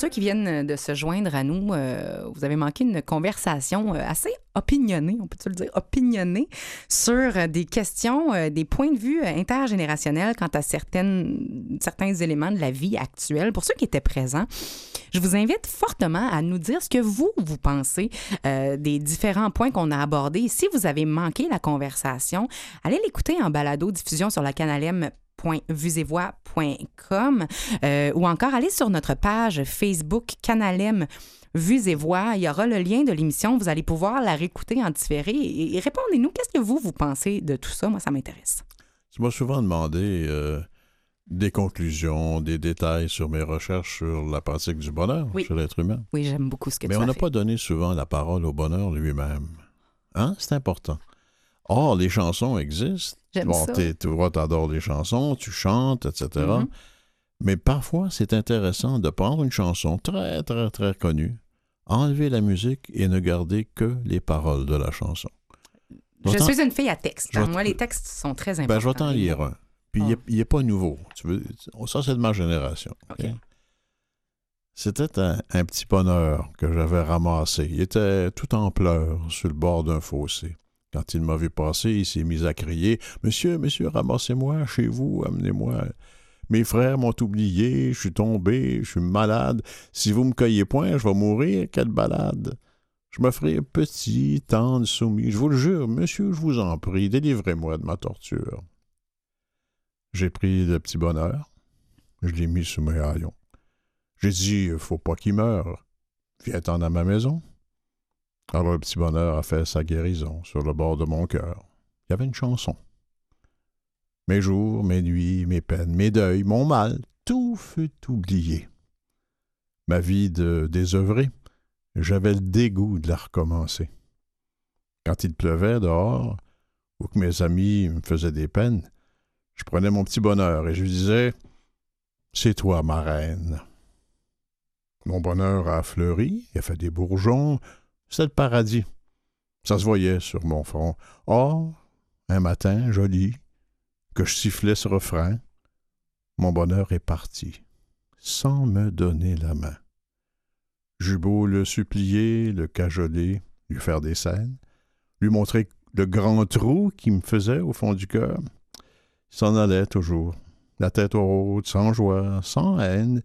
ceux qui viennent de se joindre à nous, euh, vous avez manqué une conversation euh, assez opinionnée, on peut-tu le dire, opinionnée, sur euh, des questions, euh, des points de vue euh, intergénérationnels quant à certaines, certains éléments de la vie actuelle. Pour ceux qui étaient présents, je vous invite fortement à nous dire ce que vous, vous pensez euh, des différents points qu'on a abordés. Si vous avez manqué la conversation, allez l'écouter en balado-diffusion sur la canalem www.vuesetvoix.com euh, ou encore allez sur notre page Facebook Canalem Vues et Voix. Il y aura le lien de l'émission. Vous allez pouvoir la réécouter en différé et, et répondez-nous. Qu'est-ce que vous, vous pensez de tout ça? Moi, ça m'intéresse. Tu m'as souvent demandé euh, des conclusions, des détails sur mes recherches sur la pratique du bonheur Oui. chez l'être humain. Oui, j'aime beaucoup ce que Mais tu on as n'a fait. pas donné souvent la parole au bonheur lui-même. Hein? C'est important. Or, les chansons existent. J'aime Bon, ça. t'es- toi, t'adores les chansons, tu chantes, etc. Mhm. Mais parfois, c'est intéressant de prendre une chanson très, très, très connue, enlever la musique et ne garder que les paroles de la chanson. Je suis une fille à texte. Vais Moi, les textes sont très importants. Ben, je vais t'en lire un. Puis il Ah. n'est pas nouveau. Tu veux, ça, c'est de ma génération. C'était un, un petit bonheur que j'avais ramassé. Il était tout en pleurs sur le bord d'un fossé. Quand il m'a vu passer, il s'est mis à crier Monsieur, monsieur, ramassez-moi chez vous, amenez-moi. Mes frères m'ont oublié, je suis tombé, je suis malade. Si vous me cueillez point, je vais mourir. Quelle balade! Je ferai petit, tendre, soumis. Je vous le jure, monsieur, je vous en prie, délivrez-moi de ma torture. J'ai pris le petit bonheur, je l'ai mis sous mes haillons. J'ai dit, faut pas qu'il meure. Viens-t'en à ma maison. Alors le petit bonheur a fait sa guérison sur le bord de mon cœur. Il y avait une chanson. Mes jours, mes nuits, mes peines, mes deuils, mon mal, tout fut oublié. Ma vie de désœuvré, j'avais le dégoût de la recommencer. Quand il pleuvait dehors, ou que mes amis me faisaient des peines, je prenais mon petit bonheur et je lui disais C'est toi, ma reine. Mon bonheur a fleuri, il a fait des bourgeons, c'est le paradis. Ça se voyait sur mon front. Or, un matin joli, que je sifflais ce refrain, mon bonheur est parti, sans me donner la main. J'eus beau le supplier, le cajoler, lui faire des scènes, lui montrer le grand trou qui me faisait au fond du cœur. Il s'en allait toujours, la tête haute, sans joie, sans haine,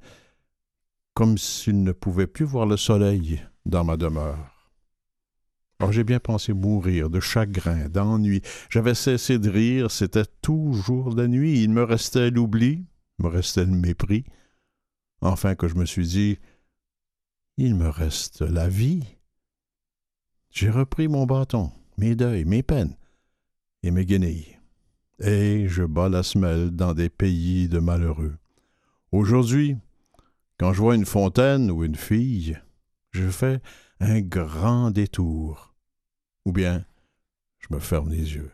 comme s'il ne pouvait plus voir le soleil dans ma demeure. J'ai bien pensé mourir de chagrin, d'ennui. J'avais cessé de rire, c'était toujours la nuit. Il me restait l'oubli, me restait le mépris. Enfin que je me suis dit, il me reste la vie. J'ai repris mon bâton, mes deuils, mes peines et mes guenilles. Et je bats la semelle dans des pays de malheureux. Aujourd'hui, quand je vois une fontaine ou une fille, je fais un grand détour. Ou bien, je me ferme les yeux.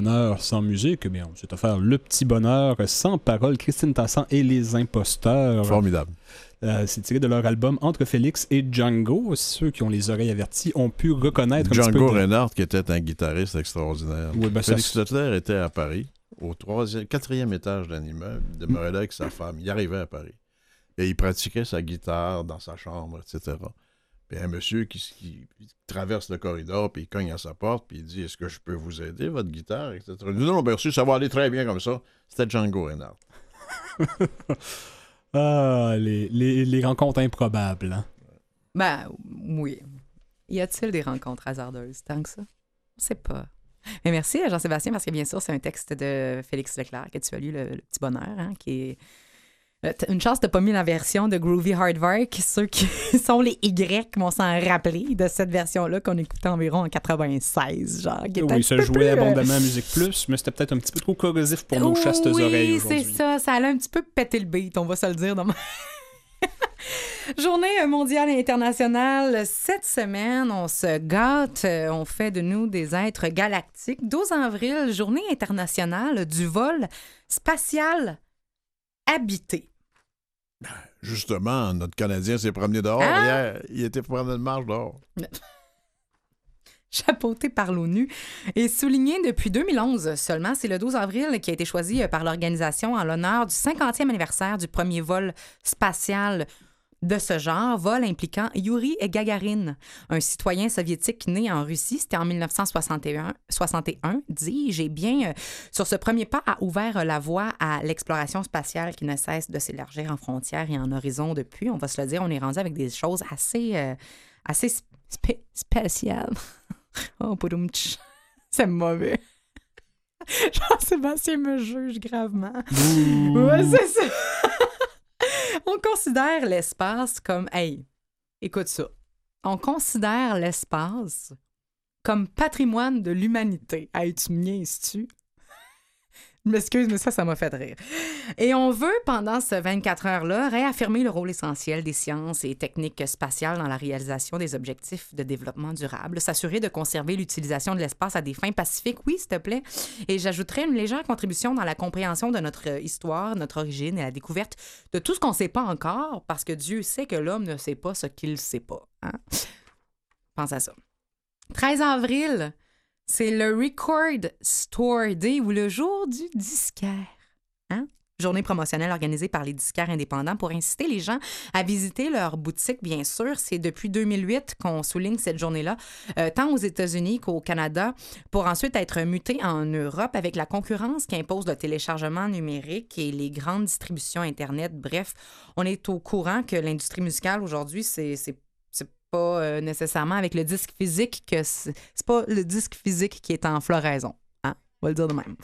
Bonheur sans musique, eh bien, on s'est offert le petit bonheur sans parole. Christine Tassan et les imposteurs. Formidable. Euh, c'est tiré de leur album Entre Félix et Django. Ceux qui ont les oreilles averties ont pu reconnaître un petit Django peu de- Reinhardt, qui était un guitariste extraordinaire. Oui, ben, ça- Félix Leclerc était à Paris, au troisième, quatrième étage d'un immeuble, demeurait là avec sa femme. Il arrivait à Paris. Et il pratiquait sa guitare dans sa chambre, etc. Puis un monsieur qui, qui traverse le corridor, puis il cogne à sa porte, puis il dit Est-ce que je peux vous aider, votre guitare etc. Il dit Non, merci, ça va aller très bien comme ça. C'était Django Reinhardt. Ah, les, les- les rencontres improbables. hein. Ben, oui. Y a-t-il des rencontres hasardeuses tant que ça? Je sais pas. Mais merci à Jean-Sébastien parce que bien sûr, c'est un texte de Félix Leclerc que tu as lu, Le, Le Petit Bonheur, hein, qui est. Euh, Une chance, t'as pas mis la version de Groovy Hardwork. Ceux qui sont les Y vont s'en rappeler de cette version-là qu'on écoutait environ en 96, genre. qui Oui, ça jouait plus, euh, abondamment à Musique Plus, mais c'était peut-être un petit peu trop corrosif pour nos chastes oui, oreilles c'est aujourd'hui. ça. Ça allait un petit peu péter le beat, on va se le dire. dans Journée mondiale et internationale. Cette semaine, on se gâte, euh, on fait de nous des êtres galactiques. 12 avril, journée internationale du vol spatial habité. Justement, notre Canadien s'est promené dehors Ah! hier. Il était pour prendre une marche dehors. chapeauté par l'ONU et souligné depuis 2011 seulement. C'est le 12 avril qui a été choisi euh, par l'organisation en l'honneur du 50e anniversaire du premier vol spatial de ce genre, vol impliquant Yuri Gagarin, un citoyen soviétique né en Russie. C'était en 1961, 61, dis-je. Et bien, euh, sur ce premier pas, a ouvert la voie à l'exploration spatiale qui ne cesse de s'élargir en frontières et en horizons depuis. On va se le dire, on est rendu avec des choses assez, euh, assez spé- spéciales. Oh, poudoumtch. C'est mauvais. Jean-Sébastien me juge gravement. Ouais, c'est ça. On considère l'espace comme. Hey, écoute ça. On considère l'espace comme patrimoine de l'humanité. Hey, tu me niaises-tu? M'excuse, mais ça, ça m'a fait rire. Et on veut, pendant ce 24 heures-là, réaffirmer le rôle essentiel des sciences et techniques spatiales dans la réalisation des objectifs de développement durable, s'assurer de conserver l'utilisation de l'espace à des fins pacifiques, oui, s'il te plaît. Et j'ajouterais une légère contribution dans la compréhension de notre histoire, notre origine et la découverte de tout ce qu'on ne sait pas encore, parce que Dieu sait que l'homme ne sait pas ce qu'il ne sait pas. hein. Pense à ça. 13 avril, c'est le Record Store Day ou le jour du disquaire. Hein? Journée promotionnelle organisée par les disquaires indépendants pour inciter les gens à visiter leur boutique, bien sûr. C'est depuis 2008 qu'on souligne cette journée-là, euh, tant aux États-Unis qu'au Canada, pour ensuite être muté en Europe avec la concurrence qu'impose le téléchargement numérique et les grandes distributions Internet. Bref, on est au courant que l'industrie musicale aujourd'hui, c'est pas euh, nécessairement avec le disque physique que c'est pas le disque physique qui est en floraison. Hein? On va le dire de même.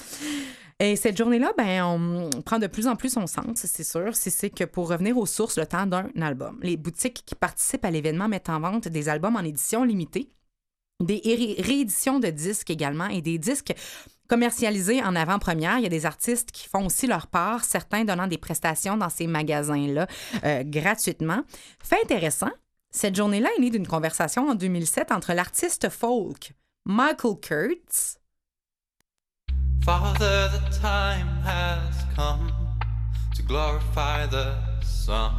Et cette journée-là, ben, on prend de plus en plus son sens, c'est sûr. Si c'est que pour revenir aux sources, le temps d'un album. Les boutiques qui participent à l'événement mettent en vente des albums en édition limitée, des ré- rééditions de disques également et des disques commercialisés en avant-première. Il y a des artistes qui font aussi leur part, certains donnant des prestations dans ces magasins-là euh, gratuitement. Fait intéressant, cette journée-là est née d'une conversation en 2007 entre l'artiste folk Michael Kurtz Father, the time has come to glorify the Son,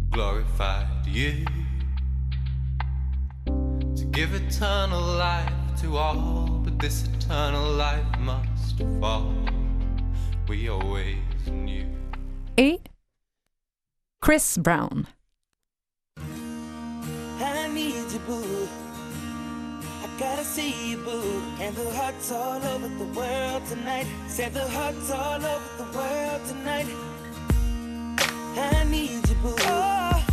who glorified you, to give eternal life to all, but this eternal life must fall. We always knew. et Chris Brown. I need you, boo. I gotta see you, boo. And the hearts all over the world tonight. Said the hearts all over the world tonight. I need you, boo. Oh,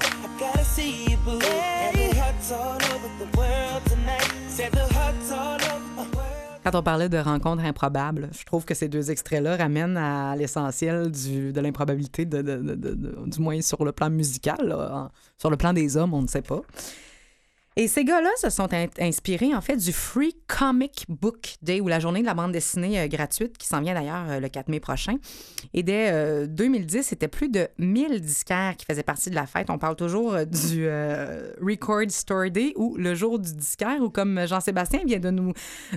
I gotta see you, boo. And the hearts all Quand on parlait de rencontres improbables, je trouve que ces deux extraits-là ramènent à l'essentiel de l'improbabilité, de, du moins sur le plan musical. Sur le plan des hommes, on ne sait pas. Et ces gars-là se sont in- inspirés, en fait, du Free Comic Book Day, ou la journée de la bande dessinée euh, gratuite, qui s'en vient d'ailleurs euh, le 4 mai prochain. Et dès euh, 2010, c'était plus de 1000 disquaires qui faisaient partie de la fête. On parle toujours euh, du Record Store Day, ou le jour du disquaire, ou comme Jean-Sébastien vient de nous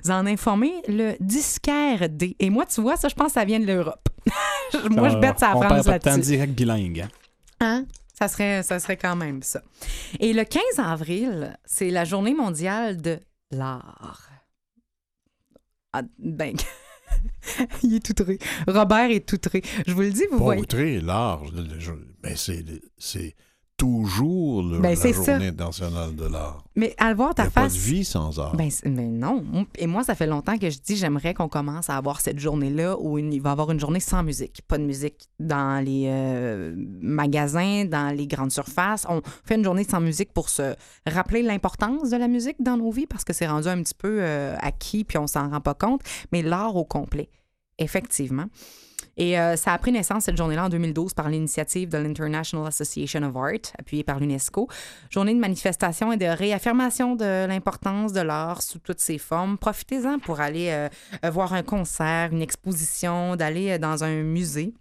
en informer, le disquaire Day. Et moi, tu vois, ça, je pense que ça vient de l'Europe. moi, je bête ça On France là-dessus. direct bilingue. hein? Ça serait, ça serait quand même ça. Et le 15 avril, c'est la journée mondiale de l'art. Ah, ben, il est outré. Robert est outré. Je vous le dis, vous Pas voyez. outré, l'art. je- Ben, c'est toujours le- Ben, la ça. journée internationale de l'art. Mais à le voir Il ta a pas face. de vie sans art. Ben, mais non. Et moi, ça fait longtemps que je dis j'aimerais qu'on commence à avoir cette journée-là où il va y avoir une journée sans musique. Pas de musique dans les euh, magasins, dans les grandes surfaces. On fait une journée sans musique pour se rappeler l'importance de la musique dans nos vies parce que c'est rendu un petit peu euh, acquis puis on s'en rend pas compte. Mais l'art au complet, effectivement. Et euh, ça a pris naissance cette journée-là en 2012 par l'initiative de l'International Association of Art, appuyée par l'UNESCO. Journée de manifestation et de réaffirmation de l'importance de l'art sous toutes ses formes. Profitez-en pour aller euh, euh, voir un concert, une exposition, d'aller dans un musée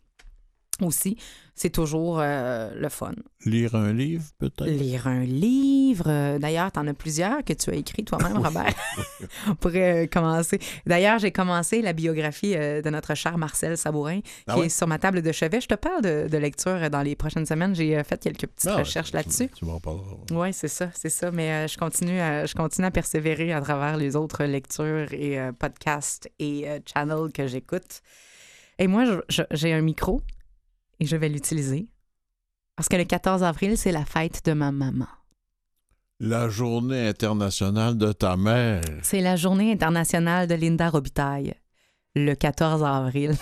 aussi. C'est toujours euh, le fun. Lire un livre, peut-être? Lire un livre. euh, D'ailleurs, tu en as plusieurs que tu as écrit toi-même, Robert. On pourrait euh, commencer. D'ailleurs, j'ai commencé la biographie euh, de notre cher Marcel Sabourin, Ah qui ouais? est sur ma table de chevet. Je te parle de, de lecture dans les prochaines semaines. J'ai fait quelques petites Ah ouais, recherches tu- là-dessus. Tu m'en parleras. Oui, c'est ça, c'est ça. Mais je, continue à, je continue à persévérer à travers les autres lectures et podcasts et channels que j'écoute. Et moi, j'ai un micro et je vais l'utiliser parce que le 14 avril, c'est la fête de ma maman. La journée internationale de ta mère. C'est la journée internationale de Linda Robitaille, le 14 avril,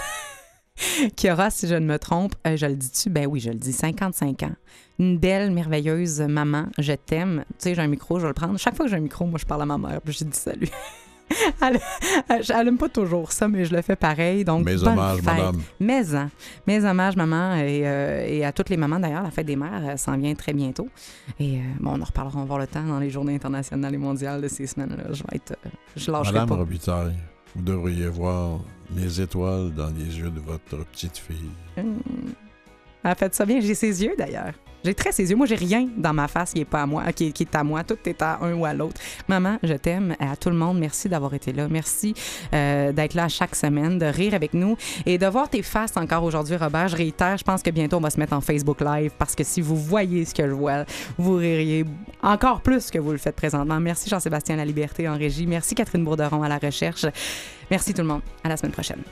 qui aura, si je ne me trompe, euh, je le dis-tu? Ben oui, je le dis, 55 ans. Une belle, merveilleuse maman, je t'aime. Tu sais, j'ai un micro, je vais le prendre. Chaque fois que j'ai un micro, moi, je parle à ma mère, puis je dis salut. elle, elle, elle aime pas toujours ça, mais je le fais pareil. Donc, Mes bonne hommages, fête. madame. Mais, hein, mes hommages, maman, et, euh, et à toutes les mamans d'ailleurs. La fête des mères euh, s'en vient très bientôt. Et euh, bon, on en reparlera, on va voir le temps dans les journées internationales et mondiales de ces semaines-là. Je vais être. je lâcherai Madame pas. Robitaille, vous devriez voir les étoiles dans les yeux de votre petite fille. Hum. Elle fait ça bien. J'ai ses yeux d'ailleurs. J'ai très ses yeux. Moi, j'ai rien dans ma face qui est pas à moi, qui, qui est à moi. Tout est à un ou à l'autre. Maman, je t'aime. À tout le monde, merci d'avoir été là. Merci euh, d'être là chaque semaine, de rire avec nous et de voir tes faces encore aujourd'hui, Robert. Je réitère, je pense que bientôt on va se mettre en Facebook Live parce que si vous voyez ce que je vois, vous ririez encore plus que vous le faites présentement. Merci Jean-Sébastien La Liberté en régie. Merci Catherine Bourderon à la recherche. Merci tout le monde. À la semaine prochaine.